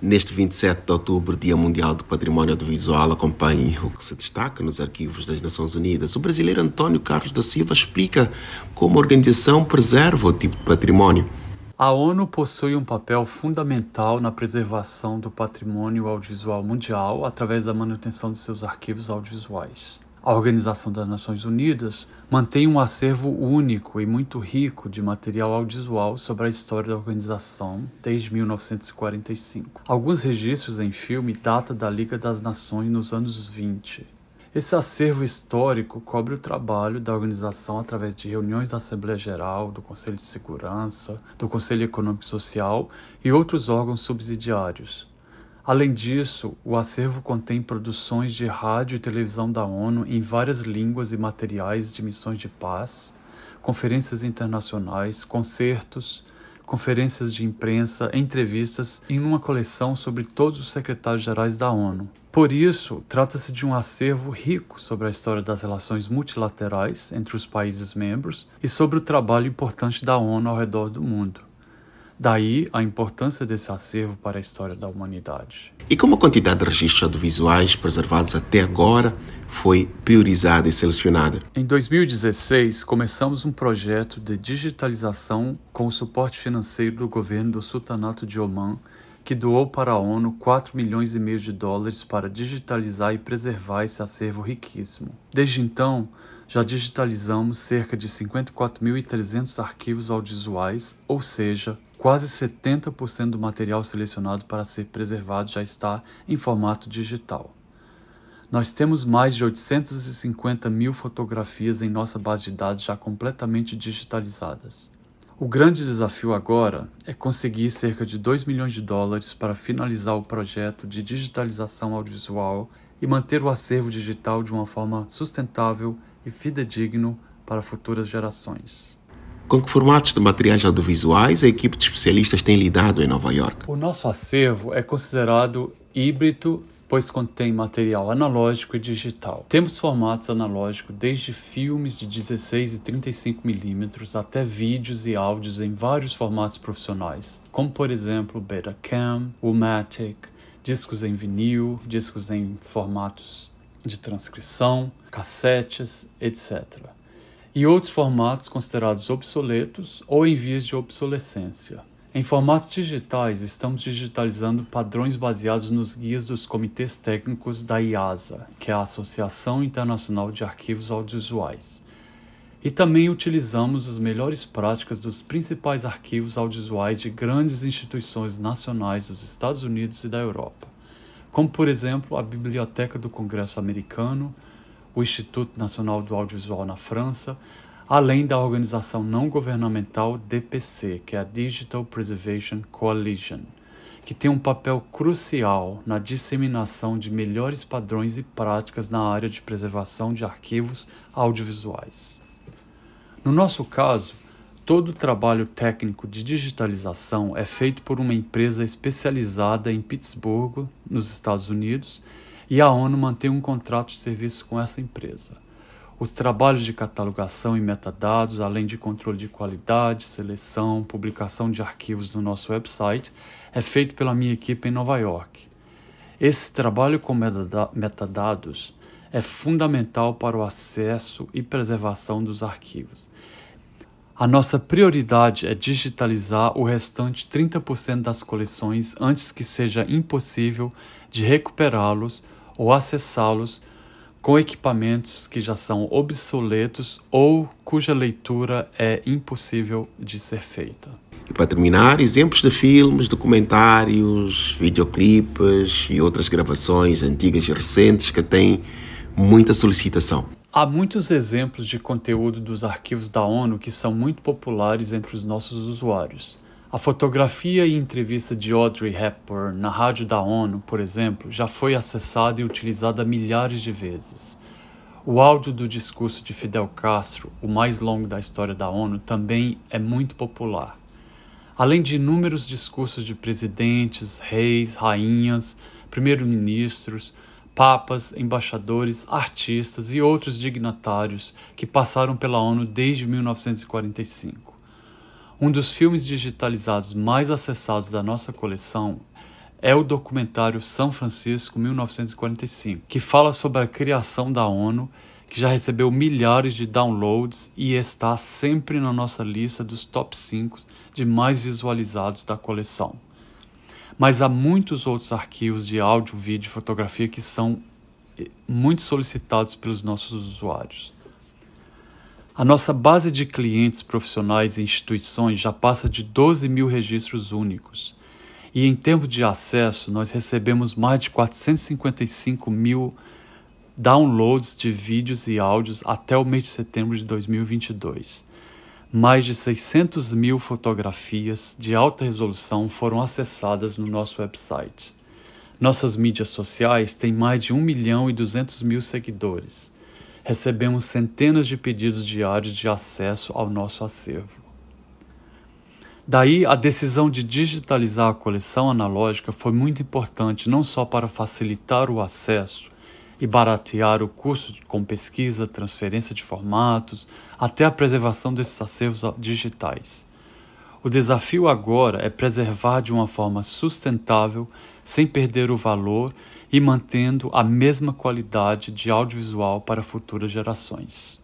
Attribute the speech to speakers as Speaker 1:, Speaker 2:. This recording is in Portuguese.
Speaker 1: Neste 27 de outubro, Dia Mundial do Património Audiovisual, acompanhe o que se destaca nos arquivos das Nações Unidas. O brasileiro Antônio Carlos da Silva explica como a organização preserva o tipo de património.
Speaker 2: A ONU possui um papel fundamental na preservação do patrimônio audiovisual mundial através da manutenção de seus arquivos audiovisuais. A Organização das Nações Unidas mantém um acervo único e muito rico de material audiovisual sobre a história da organização desde 1945. Alguns registros em filme datam da Liga das Nações nos anos 20. Esse acervo histórico cobre o trabalho da organização através de reuniões da Assembleia Geral, do Conselho de Segurança, do Conselho Econômico e Social e outros órgãos subsidiários. Além disso, o acervo contém produções de rádio e televisão da ONU em várias línguas e materiais de missões de paz, conferências internacionais, concertos, conferências de imprensa, entrevistas em uma coleção sobre todos os secretários-gerais da ONU. Por isso, trata-se de um acervo rico sobre a história das relações multilaterais entre os países membros e sobre o trabalho importante da ONU ao redor do mundo. Daí a importância desse acervo para a história da humanidade.
Speaker 1: E como a quantidade de registros audiovisuais preservados até agora foi priorizada e selecionada?
Speaker 2: Em 2016, começamos um projeto de digitalização com o suporte financeiro do governo do Sultanato de Oman, que doou para a ONU 4 milhões e meio de dólares para digitalizar e preservar esse acervo riquíssimo. Desde então, já digitalizamos cerca de 54.300 arquivos audiovisuais, ou seja, quase 70% do material selecionado para ser preservado já está em formato digital. Nós temos mais de 850 mil fotografias em nossa base de dados já completamente digitalizadas. O grande desafio agora é conseguir cerca de 2 milhões de dólares para finalizar o projeto de digitalização audiovisual e manter o acervo digital de uma forma sustentável e fidedigno para futuras gerações.
Speaker 1: Com que formatos de materiais audiovisuais a equipe de especialistas tem lidado em Nova York?
Speaker 2: O nosso acervo é considerado híbrido, pois contém material analógico e digital. Temos formatos analógicos desde filmes de 16 e 35 milímetros até vídeos e áudios em vários formatos profissionais, como por exemplo Betacam, Umatic, discos em vinil, discos em formatos de transcrição, cassetes, etc. E outros formatos considerados obsoletos ou em vias de obsolescência. Em formatos digitais, estamos digitalizando padrões baseados nos guias dos comitês técnicos da IASA, que é a Associação Internacional de Arquivos Audiovisuais. E também utilizamos as melhores práticas dos principais arquivos audiovisuais de grandes instituições nacionais dos Estados Unidos e da Europa como por exemplo a Biblioteca do Congresso Americano, o Instituto Nacional do Audiovisual na França, além da organização não governamental DPC, que é a Digital Preservation Coalition, que tem um papel crucial na disseminação de melhores padrões e práticas na área de preservação de arquivos audiovisuais. No nosso caso, Todo o trabalho técnico de digitalização é feito por uma empresa especializada em Pittsburgh, nos Estados Unidos, e a ONU mantém um contrato de serviço com essa empresa. Os trabalhos de catalogação e metadados, além de controle de qualidade, seleção, publicação de arquivos no nosso website, é feito pela minha equipe em Nova York. Esse trabalho com metadados é fundamental para o acesso e preservação dos arquivos. A nossa prioridade é digitalizar o restante 30% das coleções antes que seja impossível de recuperá-los ou acessá-los com equipamentos que já são obsoletos ou cuja leitura é impossível de ser feita.
Speaker 1: E para terminar, exemplos de filmes, documentários, videoclipes e outras gravações antigas e recentes que têm muita solicitação.
Speaker 2: Há muitos exemplos de conteúdo dos arquivos da ONU que são muito populares entre os nossos usuários. A fotografia e entrevista de Audrey Hepburn na rádio da ONU, por exemplo, já foi acessada e utilizada milhares de vezes. O áudio do discurso de Fidel Castro, o mais longo da história da ONU, também é muito popular. Além de inúmeros discursos de presidentes, reis, rainhas, primeiros-ministros, papas, embaixadores, artistas e outros dignatários que passaram pela ONU desde 1945. Um dos filmes digitalizados mais acessados da nossa coleção é o documentário São Francisco 1945, que fala sobre a criação da ONU, que já recebeu milhares de downloads e está sempre na nossa lista dos top 5 de mais visualizados da coleção. Mas há muitos outros arquivos de áudio, vídeo e fotografia que são eh, muito solicitados pelos nossos usuários. A nossa base de clientes profissionais e instituições já passa de 12 mil registros únicos. E em termos de acesso, nós recebemos mais de 455 mil downloads de vídeos e áudios até o mês de setembro de 2022. Mais de 600 mil fotografias de alta resolução foram acessadas no nosso website. Nossas mídias sociais têm mais de 1 milhão e 200 mil seguidores. Recebemos centenas de pedidos diários de acesso ao nosso acervo. Daí, a decisão de digitalizar a coleção analógica foi muito importante não só para facilitar o acesso e baratear o custo com pesquisa, transferência de formatos, até a preservação desses acervos digitais. O desafio agora é preservar de uma forma sustentável, sem perder o valor e mantendo a mesma qualidade de audiovisual para futuras gerações.